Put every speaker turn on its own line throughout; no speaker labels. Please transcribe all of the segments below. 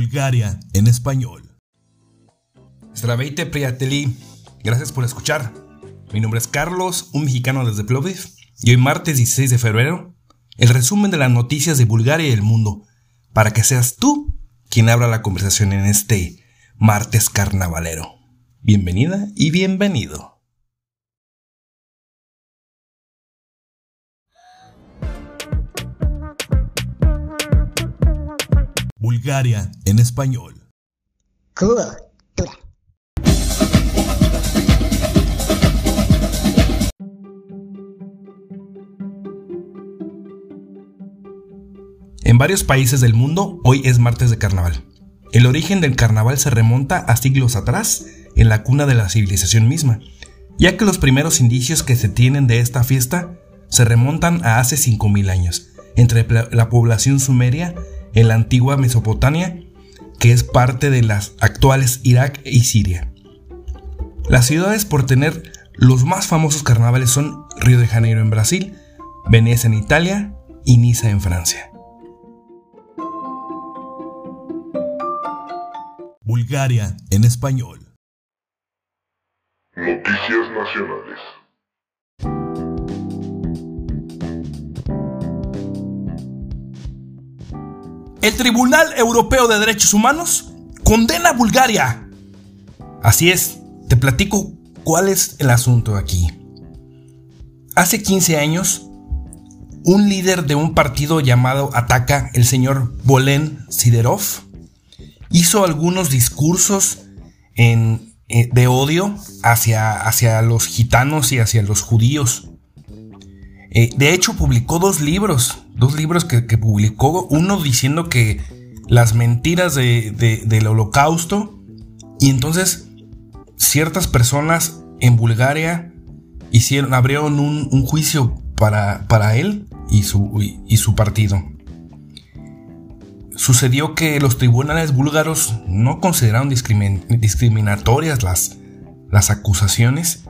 Bulgaria en español.
Priateli, gracias por escuchar. Mi nombre es Carlos, un mexicano desde Plovdiv, y hoy martes 16 de febrero, el resumen de las noticias de Bulgaria y el mundo, para que seas tú quien abra la conversación en este martes carnavalero. Bienvenida y bienvenido.
Bulgaria en español.
Cultura.
En varios países del mundo, hoy es martes de carnaval. El origen del carnaval se remonta a siglos atrás, en la cuna de la civilización misma, ya que los primeros indicios que se tienen de esta fiesta se remontan a hace 5.000 años, entre la población sumeria en la antigua Mesopotamia, que es parte de las actuales Irak y Siria. Las ciudades por tener los más famosos carnavales son Río de Janeiro en Brasil, Venecia en Italia y Niza en Francia.
Bulgaria en español.
Noticias Nacionales.
El Tribunal Europeo de Derechos Humanos condena a Bulgaria. Así es, te platico cuál es el asunto aquí. Hace 15 años, un líder de un partido llamado Ataca, el señor Bolen Siderov, hizo algunos discursos eh, de odio hacia, hacia, los gitanos y hacia los judíos. Eh, de hecho, publicó dos libros dos libros que, publicó, uno diciendo que las mentiras del holocausto, y entonces ciertas personas en Bulgaria hicieron, abrieron un, juicio para, para, él y su, y, su partido. Sucedió que los tribunales búlgaros no consideraron discriminatorias las, las acusaciones,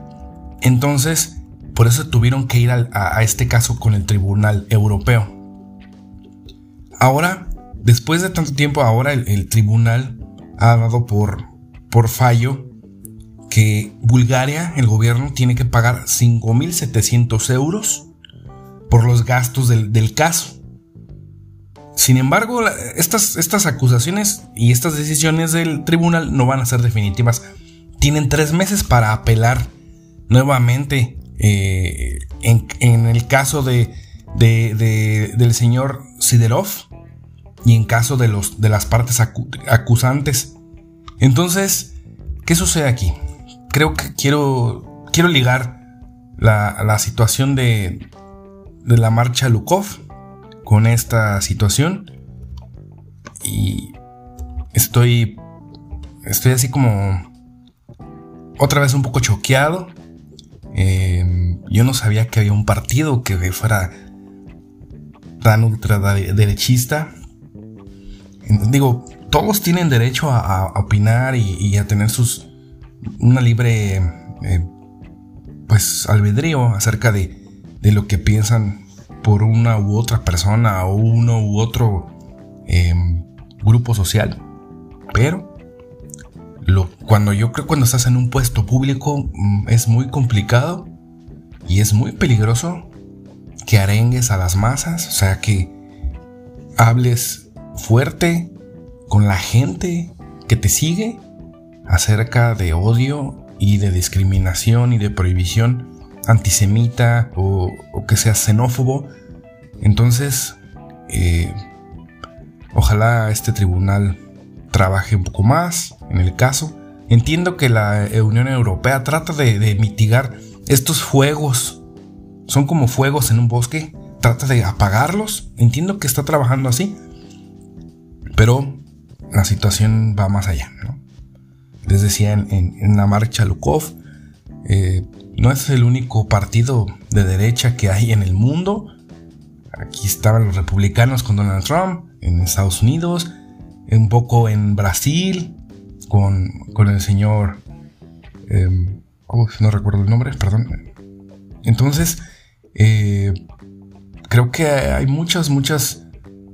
entonces por eso tuvieron que ir a este caso con el Tribunal Europeo. Ahora, después de tanto tiempo, ahora el, tribunal ha dado por, por fallo que Bulgaria, el gobierno, tiene que pagar 5.700 euros por los gastos del, caso. Sin embargo, estas, estas, acusaciones y estas decisiones del tribunal no van a ser definitivas. Tienen tres meses para apelar nuevamente eh, en, el caso de, del señor Siderov y en caso de, los, de las partes acusantes. Entonces, ¿qué sucede aquí? Creo que quiero, quiero ligar la, la situación de, de la marcha Lukov con esta situación. Y estoy, estoy así como otra vez un poco choqueado. Eh, yo no sabía que había un partido que fuera tan ultraderechista digo, todos tienen derecho a, opinar y, a tener sus una libre eh, pues albedrío acerca de, de, lo que piensan por una u otra persona o uno u otro em, grupo social. Pero lo, cuando yo creo cuando estás en un puesto público mm, es muy complicado y es muy peligroso que arengues a las masas, o sea que hables fuerte con la gente que te sigue acerca de odio y de discriminación y de prohibición antisemita o, que sea xenófobo. Entonces, eh, ojalá este tribunal trabaje un poco más en el caso. Entiendo que la Unión Europea trata de mitigar estos fuegos. Son como fuegos en un bosque. Trata de apagarlos. Entiendo que está trabajando así. Pero la situación va más allá. Les decía en, la marcha Lukov, eh, no es el único partido de derecha que hay en el mundo. Aquí estaban los republicanos con Donald Trump, en Estados Unidos, un poco en Brasil, con, el señor... Em, no recuerdo el nombre, perdón. Entonces, eh, creo que hay muchas, muchas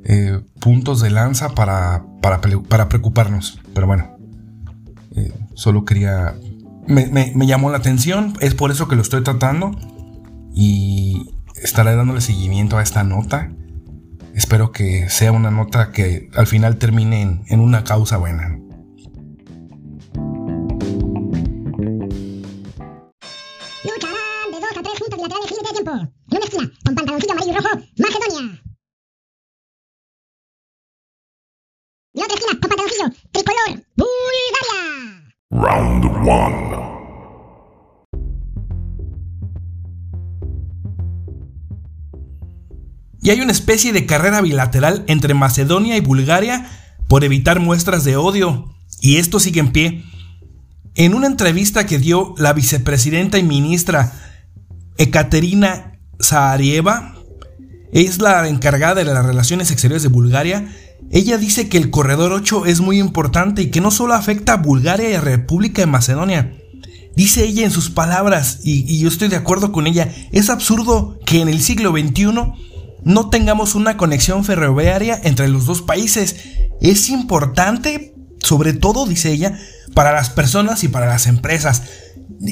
eh, puntos de lanza para, para, preocuparnos. Pero bueno, eh, solo quería... Me, me, llamó la atención, es por eso que lo estoy tratando y estaré dándole seguimiento a esta nota. Espero que sea una nota que al final termine en, en una causa buena. Y hay una especie de carrera bilateral entre Macedonia y Bulgaria por evitar muestras de odio, y esto sigue en pie. En una entrevista que dio la vicepresidenta y ministra Ekaterina Zaarieva, es la encargada de las relaciones exteriores de Bulgaria, ella dice que el corredor 8 es muy importante y que no solo afecta a Bulgaria y a República de Macedonia. Dice ella en sus palabras, y, y yo estoy de acuerdo con ella, es absurdo que en el siglo XXI no tengamos una conexión ferroviaria entre los dos países. Es importante, sobre todo, dice ella, para las personas y para las empresas.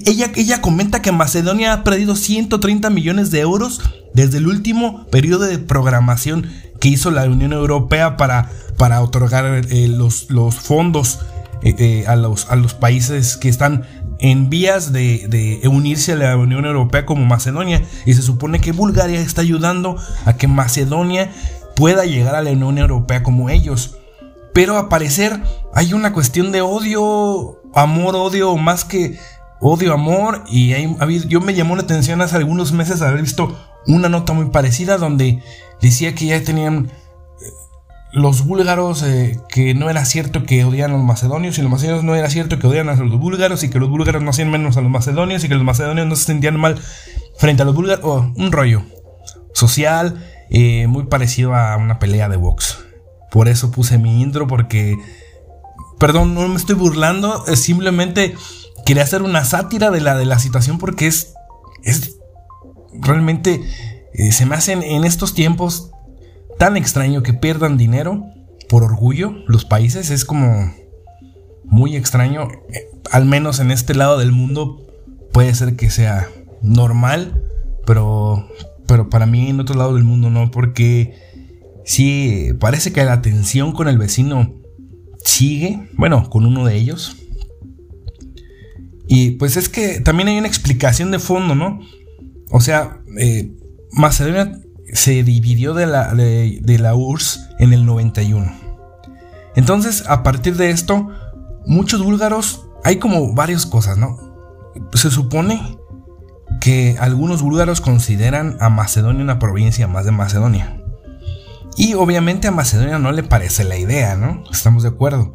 Ella, ella comenta que Macedonia ha perdido 130 millones de euros desde el último periodo de programación que hizo la Unión Europea para, para otorgar eh, los, los, fondos eh, eh, a, los, a los países que están en vías de, unirse a la Unión Europea como Macedonia. Y se supone que Bulgaria está ayudando a que Macedonia pueda llegar a la Unión Europea como ellos. Pero a parecer hay una cuestión de odio, amor, odio, más que odio, amor. Y yo me llamó la atención hace algunos meses haber visto una nota muy parecida donde decía que ya tenían los búlgaros eh, que no era cierto que odian a los macedonios y los macedonios no era cierto que odian a los búlgaros y que los búlgaros no hacían menos a los macedonios y que los macedonios no se sentían mal frente a los búlgaros. Un rollo social eh, muy parecido a una pelea de box. Por eso puse mi intro porque... Perdón, no me estoy burlando, simplemente quería hacer una sátira de la, de la situación porque es... es realmente... Eh, se me hacen en estos tiempos tan extraño que pierdan dinero por orgullo los países. Es como muy extraño. Eh, al menos en este lado del mundo puede ser que sea normal, pero, pero para mí en otro lado del mundo no, porque sí, parece que la tensión con el vecino sigue, bueno, con uno de ellos. Y pues es que también hay una explicación de fondo, ¿no? O sea, eh, Macedonia se dividió de la, de, la URSS en el 91. Entonces, a partir de esto, muchos búlgaros, hay como varias cosas, ¿no? Se supone que algunos búlgaros consideran a Macedonia una provincia más de Macedonia. Y obviamente a Macedonia no le parece la idea, ¿no? Estamos de acuerdo.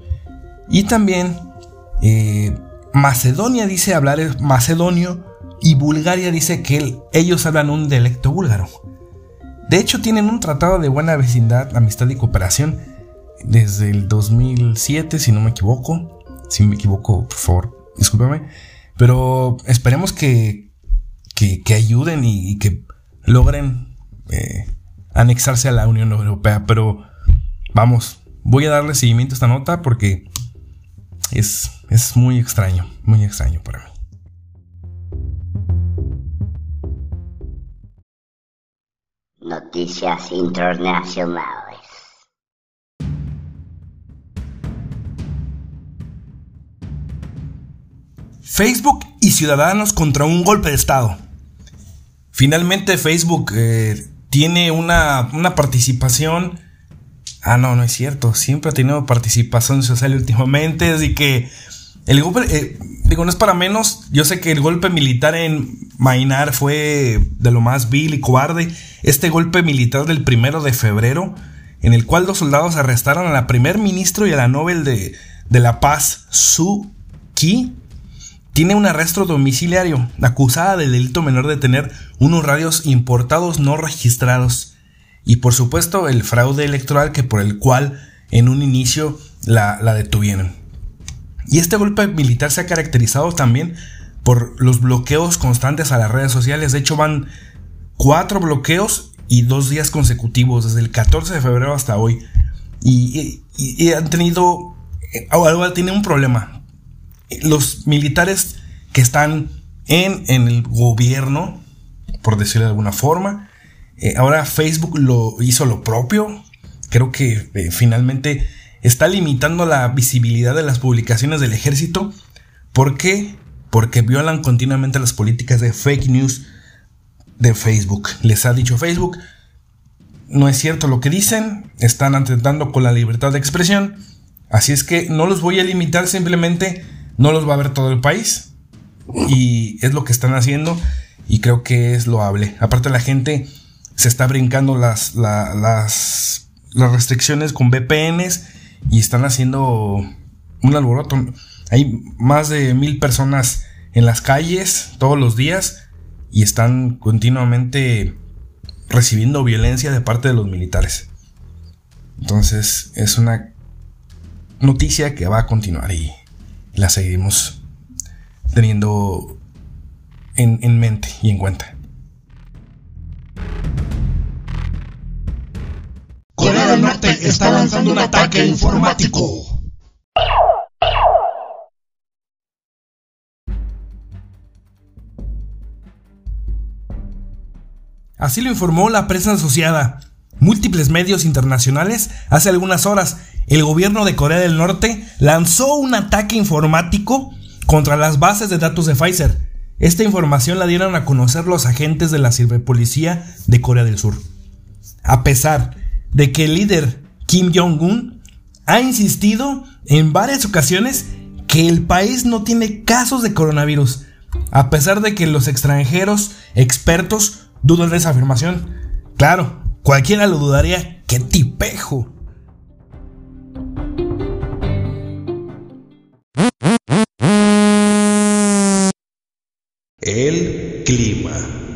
Y también eh, Macedonia dice hablar macedonio y Bulgaria dice que ellos hablan un dialecto búlgaro. De hecho, tienen un tratado de buena vecindad, amistad y cooperación desde el 2007, si no me equivoco. Si me equivoco, por favor, discúlpame. Pero esperemos que, que, ayuden y, que logren eh, anexarse a la Unión Europea. Pero vamos, voy a darle seguimiento a esta nota porque es, es muy extraño, muy extraño para mí.
Noticias Internacionales.
Facebook y Ciudadanos contra un golpe de Estado. Finalmente Facebook eh, tiene una, participación... Ah, no, no es cierto. Siempre ha tenido participación social últimamente. Así que el golpe, eh, digo, no es para menos. Yo sé que el golpe militar en Mainar fue de lo más vil y cobarde este golpe militar del primero de febrero, en el cual los soldados arrestaron a la primer ministro y a la Nobel de, la Paz, Su Ki, tiene un arresto domiciliario, acusada del delito menor de tener unos radios importados no registrados. Y por supuesto el fraude electoral que por el cual en un inicio la, la detuvieron. Y este golpe militar se ha caracterizado también por los bloqueos constantes a las redes sociales. De hecho van cuatro bloqueos y dos días consecutivos, desde el 14 de febrero hasta hoy. Y, han tenido, eh, ahora tiene un problema. Los militares que están en, el gobierno, por decirlo de alguna forma, eh, ahora Facebook lo hizo lo propio. Creo que eh, finalmente está limitando la visibilidad de las publicaciones del ejército. ¿Por qué? Porque violan continuamente las políticas de fake news de Facebook. Les ha dicho Facebook, no es cierto lo que dicen, están atentando con la libertad de expresión. Así es que no los voy a limitar, simplemente no los va a ver todo el país. Y es lo que están haciendo y creo que es loable. Aparte la gente se está brincando las, las, las restricciones con VPNs y están haciendo un alboroto. Hay más de mil personas en las calles todos los días y están continuamente recibiendo violencia de parte de los militares. Entonces es una noticia que va a continuar y la seguimos teniendo en, en mente y en cuenta.
Norte está lanzando un ataque informático.
Así lo informó la prensa asociada. Múltiples medios internacionales, hace algunas horas, el gobierno de Corea del Norte lanzó un ataque informático contra las bases de datos de Pfizer. Esta información la dieron a conocer los agentes de la ciberpolicía de Corea del Sur. A pesar de que el líder Kim Jong-un ha insistido en varias ocasiones que el país no tiene casos de coronavirus, a pesar de que los extranjeros expertos dudan de esa afirmación. Claro, cualquiera lo dudaría. ¡Qué tipejo!
El clima.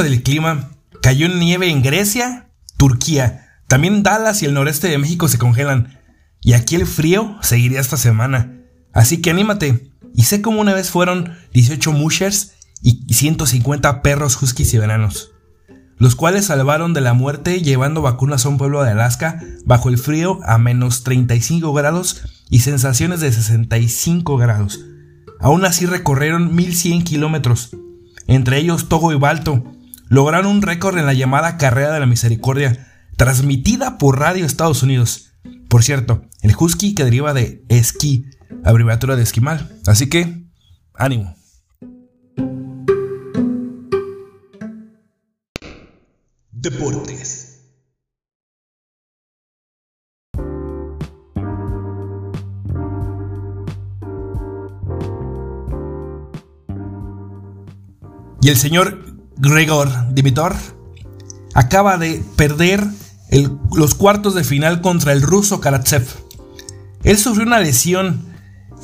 Y del clima, cayó nieve en Grecia, Turquía, también Dallas y el noreste de México se congelan. Y aquí el frío seguiría esta semana. Así que anímate. Y sé cómo una vez fueron 18 mushers y 150 perros huskies siberianos, los cuales salvaron de la muerte llevando vacunas a un pueblo de Alaska bajo el frío a menos 35 grados y sensaciones de 65 grados. Aún así recorrieron 1100 kilómetros entre ellos Togo y Balto, lograron un récord en la llamada Carrera de la Misericordia, transmitida por Radio Estados Unidos. Por cierto, el husky que deriva de esquí, abreviatura de esquimal. Así que, ánimo.
Deportes.
Y el señor Gregor Dimitor acaba de perder los cuartos de final contra el ruso Karatsev. Él sufrió una lesión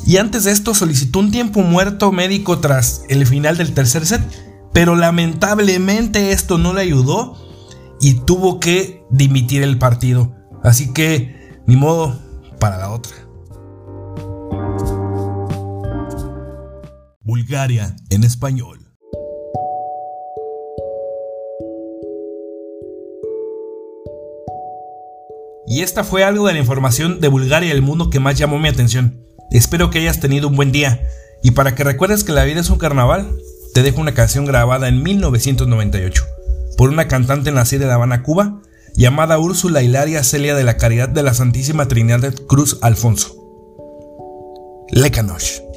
y antes de esto solicitó un tiempo muerto médico tras el final del tercer set, pero lamentablemente esto no le ayudó y tuvo que dimitir el partido. Así que, ni modo, para la otra.
Bulgaria en español.
Y esta fue algo de la información de Bulgaria y el mundo que más llamó mi atención. Espero que hayas tenido un buen día. Y para que recuerdes que la vida es un carnaval, te dejo una canción grabada en 1998 por una cantante nacida en La Habana, Cuba, llamada Úrsula Hilaria Celia de la Caridad de la Santísima Trinidad Cruz Alfonso. Lekanosh.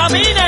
Nos contamina.